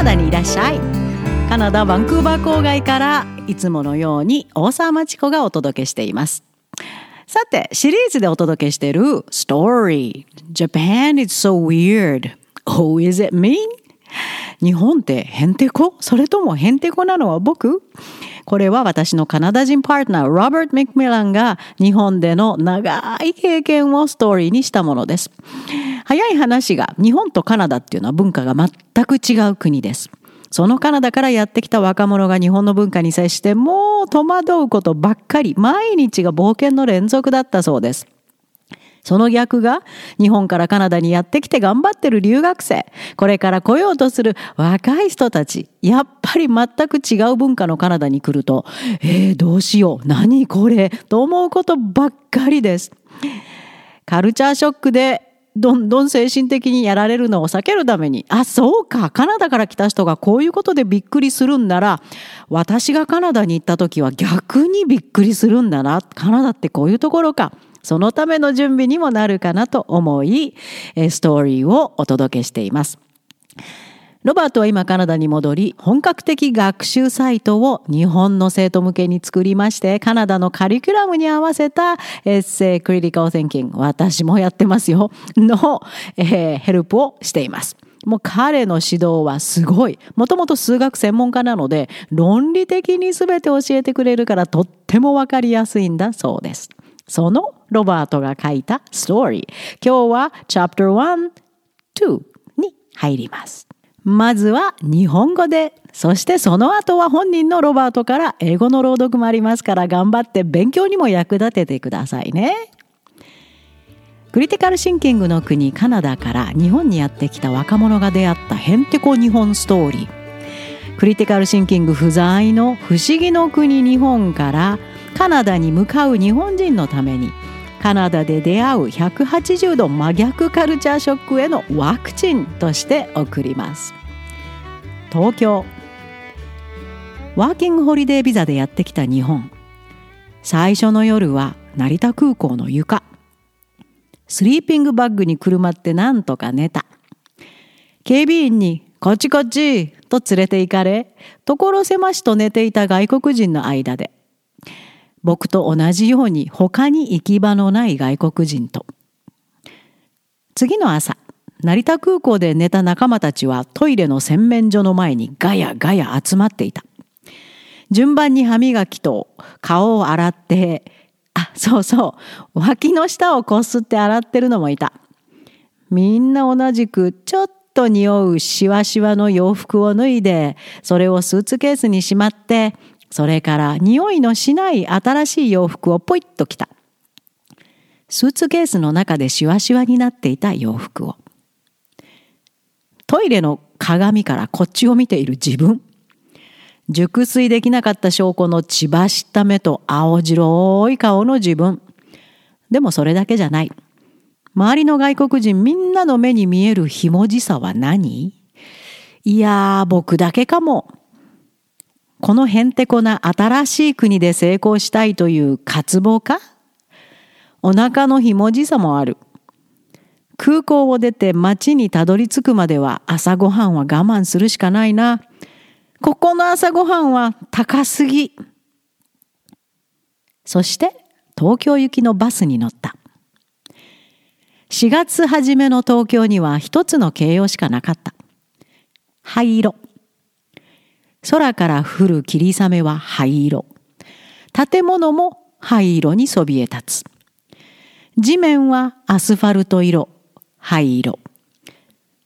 ナダにいらっしゃい。カナダバンクーバー郊外からいつものように大沢町子がお届けしています。さてシリーズでお届けしている Story Japan is so weird Oh is it me? 日本ってヘンテコそれともヘンテコなのは僕？これは私のカナダ人パートナー、ロバート・ミックミランが日本での長い経験をストーリーにしたものです。早い話が日本とカナダっていうのは文化が全く違う国です。そのカナダからやってきた若者が日本の文化に接してもう戸惑うことばっかり、毎日が冒険の連続だったそうです。その逆が日本からカナダにやってきて頑張ってる留学生、これから来ようとする若い人たち、やっぱり全く違う文化のカナダに来ると、えー、どうしよう、何これ、と思うことばっかりです。カルチャーショックでどんどん精神的にやられるのを避けるために、あ、そうか、カナダから来た人がこういうことでびっくりするんなら、私がカナダに行った時は逆にびっくりするんだな。カナダってこういうところか。そのための準備にもなるかなと思い、ストーリーをお届けしています。ロバートは今カナダに戻り、本格的学習サイトを日本の生徒向けに作りまして、カナダのカリキュラムに合わせたエッセイクリティカル・テンキング、私もやってますよ、の、えー、ヘルプをしています。もう彼の指導はすごい。もともと数学専門家なので、論理的に全て教えてくれるからとってもわかりやすいんだそうです。そのロバートが書いたストーリー。今日は Chapter 1、2に入ります。まずは日本語で、そしてその後は本人のロバートから英語の朗読もありますから頑張って勉強にも役立ててくださいね。クリティカルシンキングの国カナダから日本にやってきた若者が出会ったヘンテコ日本ストーリー。クリティカルシンキング不在の不思議の国日本からカナダに向かう日本人のためにカナダで出会う180度真逆カルチャーショックへのワクチンとして送ります。東京。ワーキングホリデービザでやってきた日本。最初の夜は成田空港の床。スリーピングバッグにくるまってなんとか寝た。警備員に「こっちこっち!」と連れて行かれ所狭しと寝ていた外国人の間で。僕と同じように他に行き場のない外国人と。次の朝、成田空港で寝た仲間たちはトイレの洗面所の前にガヤガヤ集まっていた。順番に歯磨きと顔を洗って、あ、そうそう、脇の下をこすって洗ってるのもいた。みんな同じくちょっと匂うしわしわの洋服を脱いで、それをスーツケースにしまって、それから匂いのしない新しい洋服をポイッと着た。スーツケースの中でシワシワになっていた洋服を。トイレの鏡からこっちを見ている自分。熟睡できなかった証拠の血走った目と青白い顔の自分。でもそれだけじゃない。周りの外国人みんなの目に見えるひもじさは何？いやー僕だけかも。このへんてこな新しい国で成功したいという渇望か？お腹のひもじさもある。空港を出て街にたどり着くまでは朝ごはんは我慢するしかないな。ここの朝ごはんは高すぎ。そして東京行きのバスに乗った。4月初めの東京には一つの形容しかなかった。灰色。空から降る霧雨は灰色。建物も灰色にそびえ立つ。地面はアスファルト色、灰色。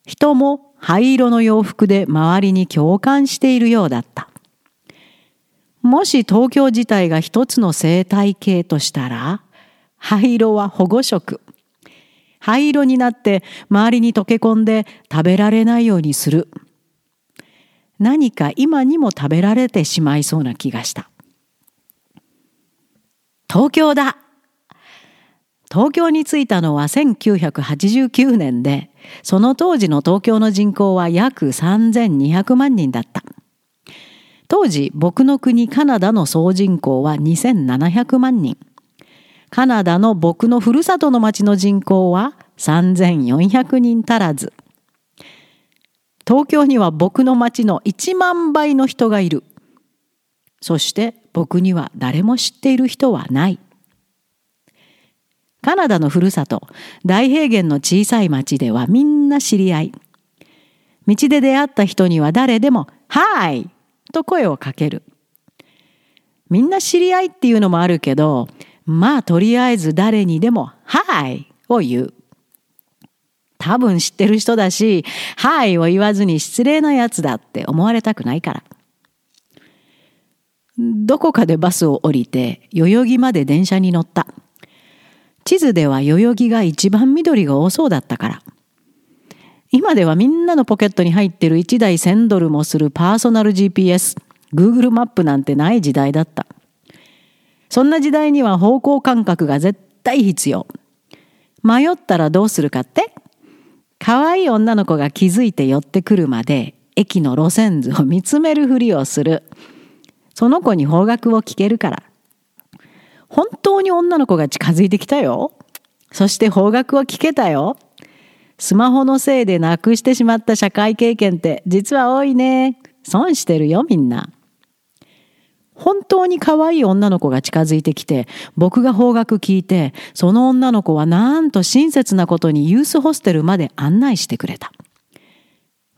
人も灰色の洋服で周りに共感しているようだった。もし東京自体が一つの生態系としたら、灰色は保護色。灰色になって周りに溶け込んで食べられないようにする。何か今にも食べられてしまいそうな気がした。東京だ東京に着いたのは1989年で、その当時の東京の人口は約3200万人だった。当時、僕の国カナダの総人口は2700万人。カナダの僕のふるさとの町の人口は3400人足らず。東京には僕の町の1万倍の人がいる。そして僕には誰も知っている人はない。カナダのふるさと、大平原の小さい町ではみんな知り合い。道で出会った人には誰でも、はい!」と声をかける。みんな知り合いっていうのもあるけど、まあとりあえず誰にでも、はいを言う。多分知ってる人だし、はいを言わずに失礼なやつだって思われたくないから。どこかでバスを降りて、代々木まで電車に乗った。地図では代々木が一番緑が多そうだったから。今ではみんなのポケットに入ってる1台1000ドルもするパーソナル GPS、Google マップなんてない時代だった。そんな時代には方向感覚が絶対必要。迷ったらどうするかって？可愛い女の子が気づいて寄ってくるまで駅の路線図を見つめるふりをする。その子に方角を聞けるから。本当に女の子が近づいてきたよ。そして方角を聞けたよ。スマホのせいでなくしてしまった社会経験って実は多いね。損してるよみんな。本当に可愛い女の子が近づいてきて、僕が方角聞いて、その女の子はなんと親切なことにユースホステルまで案内してくれた。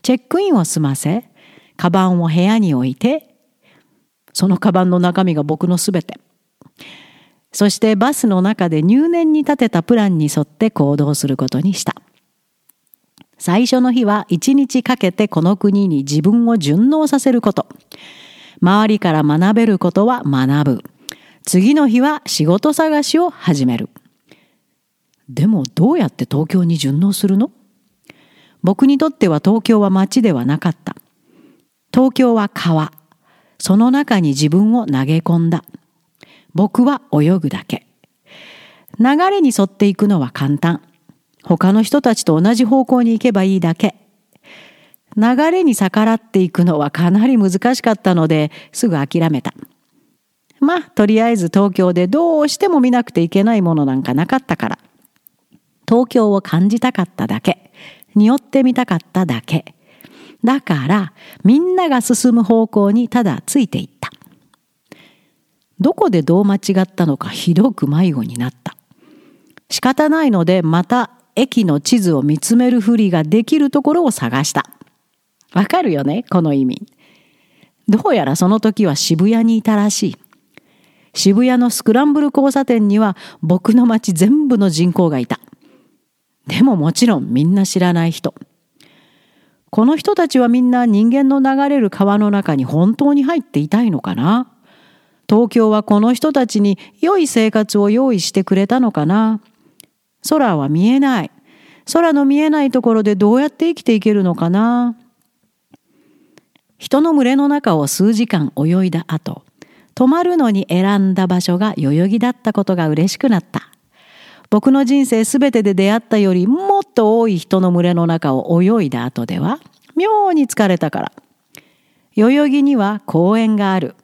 チェックインを済ませ、カバンを部屋に置いて、そのカバンの中身が僕のすべて。そしてバスの中で入念に立てたプランに沿って行動することにした。最初の日は一日かけてこの国に自分を順応させること。周りから学べることは学ぶ。次の日は仕事探しを始める。でもどうやって東京に順応するの？僕にとっては東京は街ではなかった。東京は川。その中に自分を投げ込んだ。僕は泳ぐだけ。流れに沿っていくのは簡単。他の人たちと同じ方向に行けばいいだけ。流れに逆らっていくのはかなり難しかったのですぐ諦めた。まあ、とりあえず東京でどうしても見なくていけないものなんかなかったから。東京を感じたかっただけ。匂ってみたかっただけ。だから、みんなが進む方向にただついていった。どこでどう間違ったのかひどく迷子になった。仕方ないのでまた駅の地図を見つめるふりができるところを探した。わかるよね？この意味。どうやらその時は渋谷にいたらしい。渋谷のスクランブル交差点には僕の町全部の人口がいた。でももちろんみんな知らない人。この人たちはみんな人間の流れる川の中に本当に入っていたいのかな？東京はこの人たちに良い生活を用意してくれたのかな？空は見えない。空の見えないところでどうやって生きていけるのかな？人の群れの中を数時間泳いだ後、泊まるのに選んだ場所が代々木だったことが嬉しくなった。僕の人生すべてで出会ったよりもっと多い人の群れの中を泳いだ後では、妙に疲れたから。代々木には公園がある。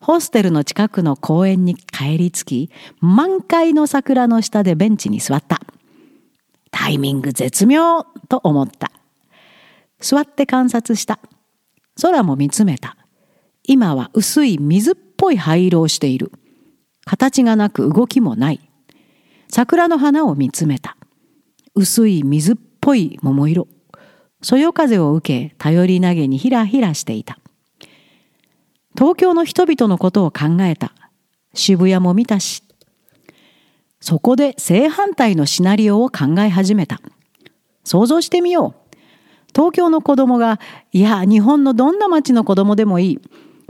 ホステルの近くの公園に帰り着き、満開の桜の下でベンチに座った。タイミング絶妙と思った。座って観察した。空も見つめた。今は薄い水っぽい灰色をしている。形がなく動きもない。桜の花を見つめた。薄い水っぽい桃色。そよ風を受け、頼り投げにひらひらしていた。東京の人々のことを考えた。渋谷も見たし。そこで正反対のシナリオを考え始めた。想像してみよう。東京の子供が、いや、日本のどんな町の子供でもいい。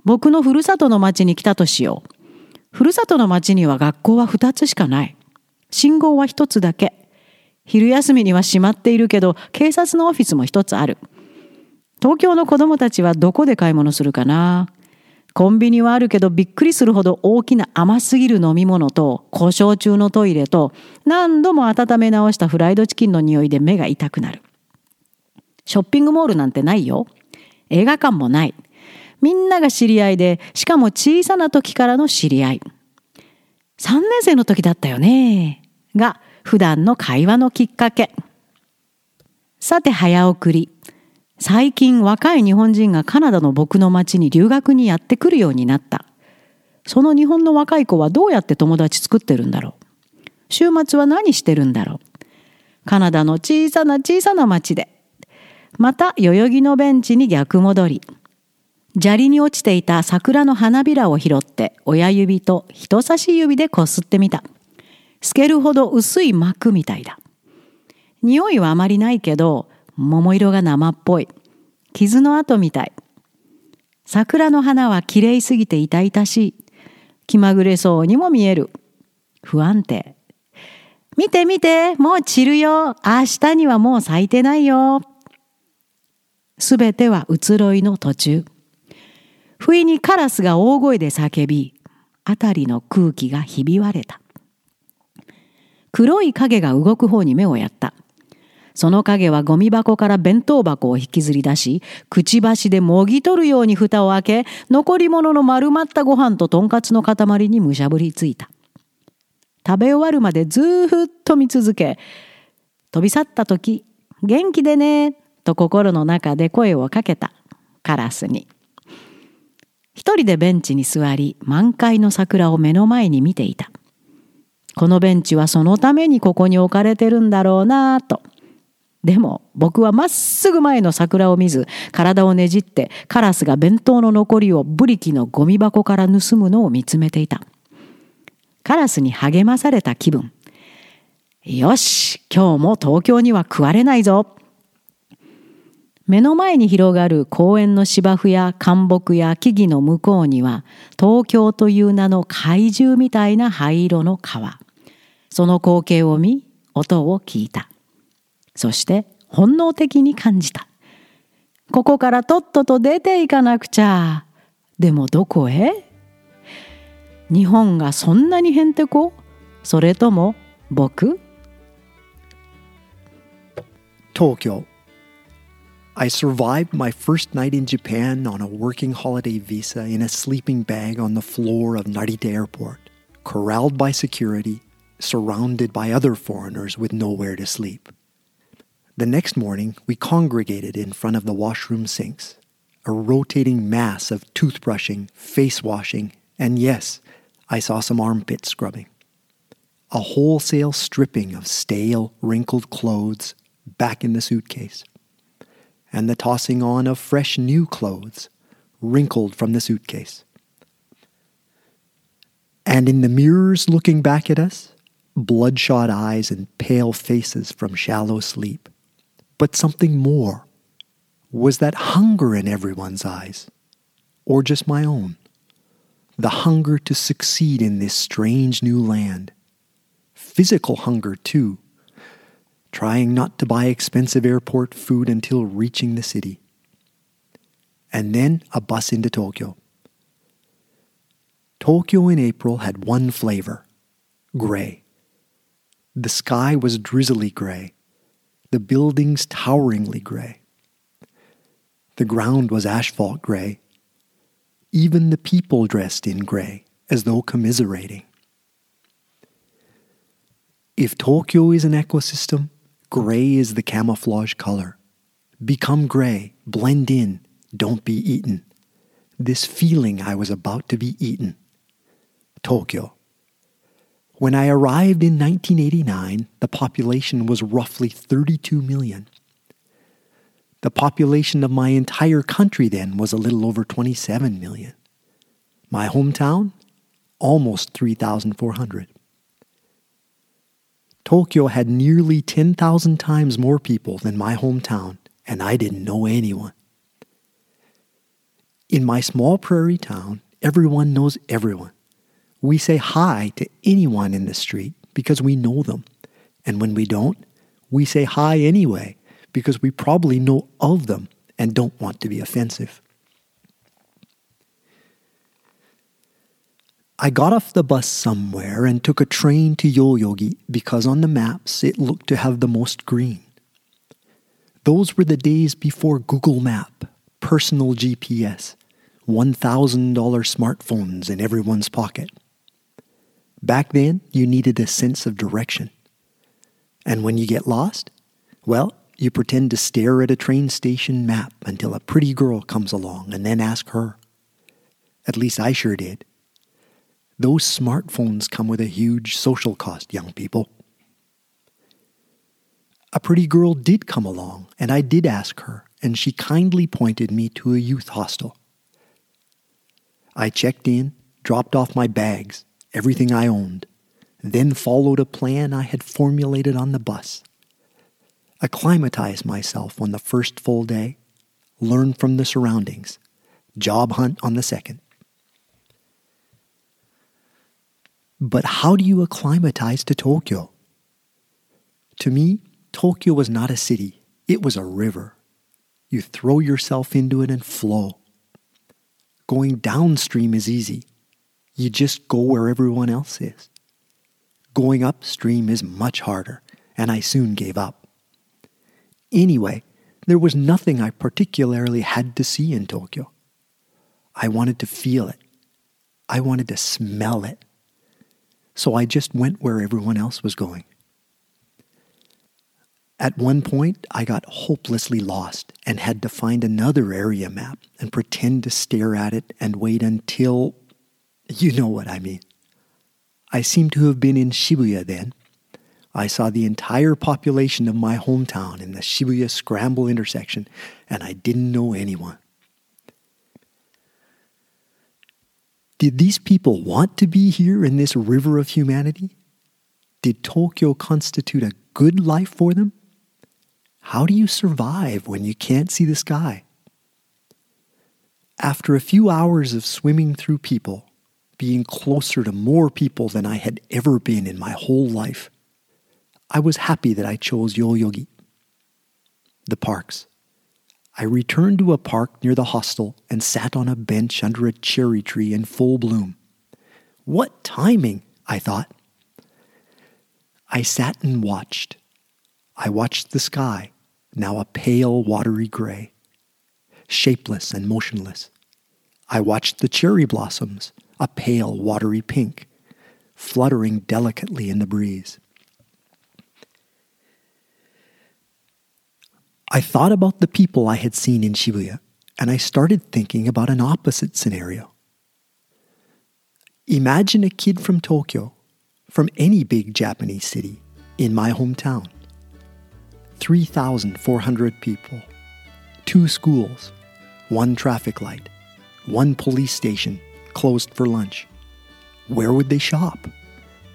僕のふるさとの町に来たとしよう。ふるさとの町には学校は2つしかない。信号は1つだけ。昼休みには閉まっているけど、警察のオフィスも1つある。東京の子供たちはどこで買い物するかなコンビニはあるけどびっくりするほど大きな甘すぎる飲み物と故障中のトイレと何度も温め直したフライドチキンの匂いで目が痛くなる。ショッピングモールなんてないよ。映画館もない。みんなが知り合いで、しかも小さな時からの知り合い。3年生の時だったよね。が、普段の会話のきっかけ。さて早送り。最近若い日本人がカナダの僕の町に留学にやってくるようになった。その日本の若い子はどうやって友達作ってるんだろう。週末は何してるんだろう。カナダの小さな小さな町で。また代々木のベンチに逆戻り。砂利に落ちていた桜の花びらを拾って親指と人差し指でこすってみた。透けるほど薄い膜みたいだ。匂いはあまりないけど、桃色が生っぽい。傷の跡みたい。桜の花は綺麗すぎて痛々しい。気まぐれそうにも見える。不安定。見て見て、もう散るよ。明日にはもう咲いてないよ。すべては移ろいの途中。不意にカラスが大声で叫び、あたりの空気がひび割れた。黒い影が動く方に目をやった。その影はゴミ箱から弁当箱を引きずり出し、くちばしでもぎ取るように蓋を開け、残り物の丸まったご飯ととんかつの塊にむしゃぶりついた。食べ終わるまでずーっと見続け、飛び去った時、元気でね、と心の中で声をかけた、カラスに。一人でベンチに座り、満開の桜を目の前に見ていた。このベンチはそのためにここに置かれてるんだろうなと。でも僕はまっすぐ前の桜を見ず体をねじってカラスが弁当の残りをブリキのゴミ箱から盗むのを見つめていた。カラスに励まされた気分。よし、今日も東京には食われないぞ。目の前に広がる公園の芝生や灌木や木々の向こうには東京という名の怪獣みたいな灰色の川。その光景を見、音を聞いた。そして本能的に感じた。ここからとっとと出ていかなくちゃ。でもどこへ？日本がそんなにへんてこ？それとも僕？東京 I survived my first night in Japan on a working holiday visa in a sleeping bag on the floor of Narita Airport, corralled by security, surrounded by other foreigners with nowhere to sleep. The next morning, we congregated in front of the washroom sinks, a rotating mass of toothbrushing, face washing, and yes, I saw some armpit scrubbing. A wholesale stripping of stale, wrinkled clothes back in the suitcase, and the tossing on of fresh new clothes, wrinkled from the suitcase. And in the mirrors looking back at us, bloodshot eyes and pale faces from shallow sleep but something more. Was that hunger in everyone's eyes? Or just my own? The hunger to succeed in this strange new land. Physical hunger, too. Trying not to buy expensive airport food until reaching the city. And then a bus into Tokyo. Tokyo in April had one flavor gray. The sky was drizzly gray the buildings toweringly gray. The ground was asphalt gray. Even the people dressed in gray, as though commiserating. If Tokyo is an ecosystem, gray is the camouflage color. Become gray, blend in, don't be eaten. This feeling I was about to be eaten. Tokyo. When I arrived in 1989, the population was roughly 32 million. The population of my entire country then was a little over 27 million. My hometown, almost 3,400. Tokyo had nearly 10,000 times more people than my hometown, and I didn't know anyone. In my small prairie town, everyone knows everyone. We say hi to anyone in the street because we know them. And when we don't, we say hi anyway because we probably know of them and don't want to be offensive. I got off the bus somewhere and took a train to Yoyogi because on the maps it looked to have the most green. Those were the days before Google Map, personal GPS, $1,000 smartphones in everyone's pocket. Back then, you needed a sense of direction. And when you get lost, well, You pretend to stare at a train station map until a pretty girl comes along and then ask her. At least I sure did. Those smartphones come with a huge social cost, young people. A pretty girl did come along, and I did ask her, and she kindly pointed me to a youth hostel. I checked in, dropped off my bags, everything I owned, then followed a plan I had formulated on the bus. Acclimatize myself on the first full day, learn from the surroundings, job hunt on the second. But how do you acclimatize to Tokyo? To me, Tokyo was not a city, it was a river. You throw yourself into it and flow. Going downstream is easy. You just go where everyone else is. Going upstream is much harder, and I soon gave up. Anyway, there was nothing I particularly had to see in Tokyo. I wanted to feel it. I wanted to smell it. So I just went where everyone else was going. At one point, I got hopelessly lost and had to find another area map and pretend to stare at it and wait until. You know what I mean. I seem to have been in Shibuya then. I saw the entire population of my hometown in the Shibuya Scramble intersection, and I didn't know anyone. Did these people want to be here in this river of humanity? Did Tokyo constitute a good life for them? How do you survive when you can't see the sky? After a few hours of swimming through people, being closer to more people than I had ever been in my whole life, I was happy that I chose Yoyogi. The parks. I returned to a park near the hostel and sat on a bench under a cherry tree in full bloom. What timing, I thought. I sat and watched. I watched the sky, now a pale, watery gray, shapeless and motionless. I watched the cherry blossoms, a pale, watery pink, fluttering delicately in the breeze. I thought about the people I had seen in Shibuya, and I started thinking about an opposite scenario. Imagine a kid from Tokyo, from any big Japanese city, in my hometown. 3,400 people, two schools, one traffic light, one police station closed for lunch. Where would they shop?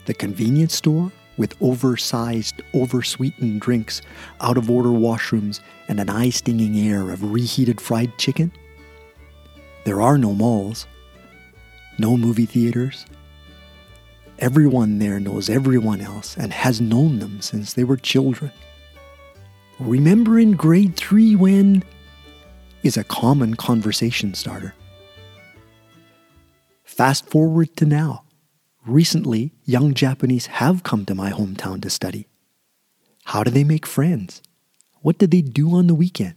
The convenience store with oversized, oversweetened drinks, out of order washrooms, and an eye stinging air of reheated fried chicken? There are no malls, no movie theaters. Everyone there knows everyone else and has known them since they were children. Remember in grade three when is a common conversation starter. Fast forward to now. Recently, young Japanese have come to my hometown to study. How do they make friends? What do they do on the weekend?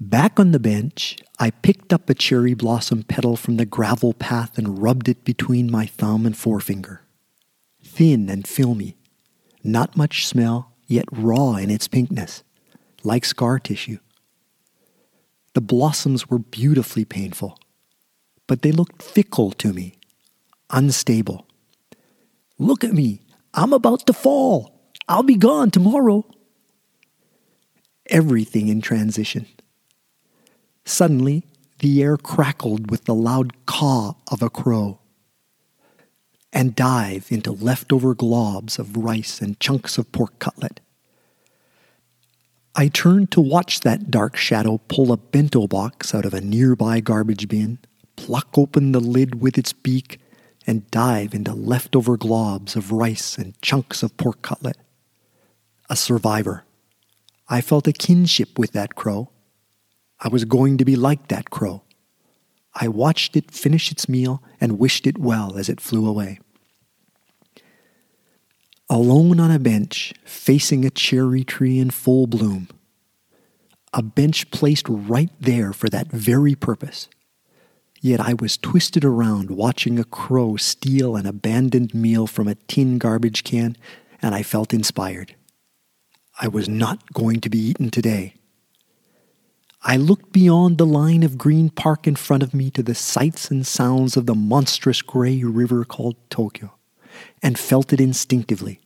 Back on the bench, I picked up a cherry blossom petal from the gravel path and rubbed it between my thumb and forefinger. Thin and filmy, not much smell, yet raw in its pinkness, like scar tissue. The blossoms were beautifully painful but they looked fickle to me, unstable. Look at me, I'm about to fall. I'll be gone tomorrow. Everything in transition. Suddenly, the air crackled with the loud caw of a crow and dive into leftover globs of rice and chunks of pork cutlet. I turned to watch that dark shadow pull a bento box out of a nearby garbage bin pluck open the lid with its beak, and dive into leftover globs of rice and chunks of pork cutlet. A survivor. I felt a kinship with that crow. I was going to be like that crow. I watched it finish its meal and wished it well as it flew away. Alone on a bench, facing a cherry tree in full bloom. A bench placed right there for that very purpose Yet I was twisted around watching a crow steal an abandoned meal from a tin garbage can and I felt inspired. I was not going to be eaten today. I looked beyond the line of green park in front of me to the sights and sounds of the monstrous gray river called Tokyo and felt it instinctively.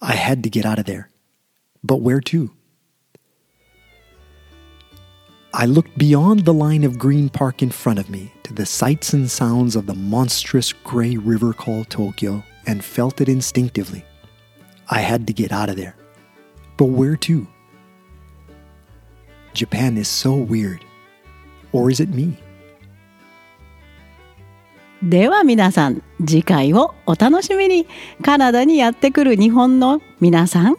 I had to get out of there. But where to? I looked beyond the line of green park in front of me to the sights and sounds of the monstrous gray river called Tokyo and felt it instinctively. I had to get out of there. But where to? Japan is so weird. Or is it me? では皆さん次回をお楽しみにカナダにやってくる日本の皆さん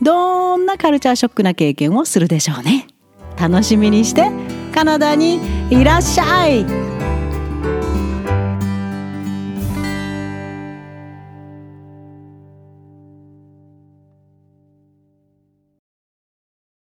どんなカルチャーショックな経験をするでしょうね 楽しみにしてカナダにいらっしゃい。